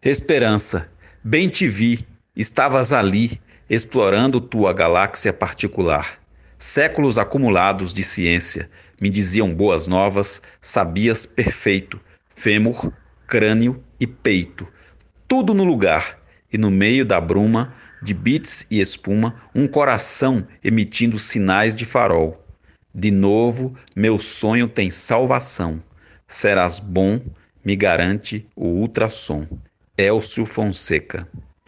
Esperança, bem te vi, estavas ali, explorando tua galáxia particular. Séculos acumulados de ciência me diziam boas novas, sabias perfeito, fêmur, crânio e peito, tudo no lugar, e no meio da bruma, de bits e espuma, um coração emitindo sinais de farol. De novo, meu sonho tem salvação. Serás bom, me garante o ultrassom. Elcio Fonseca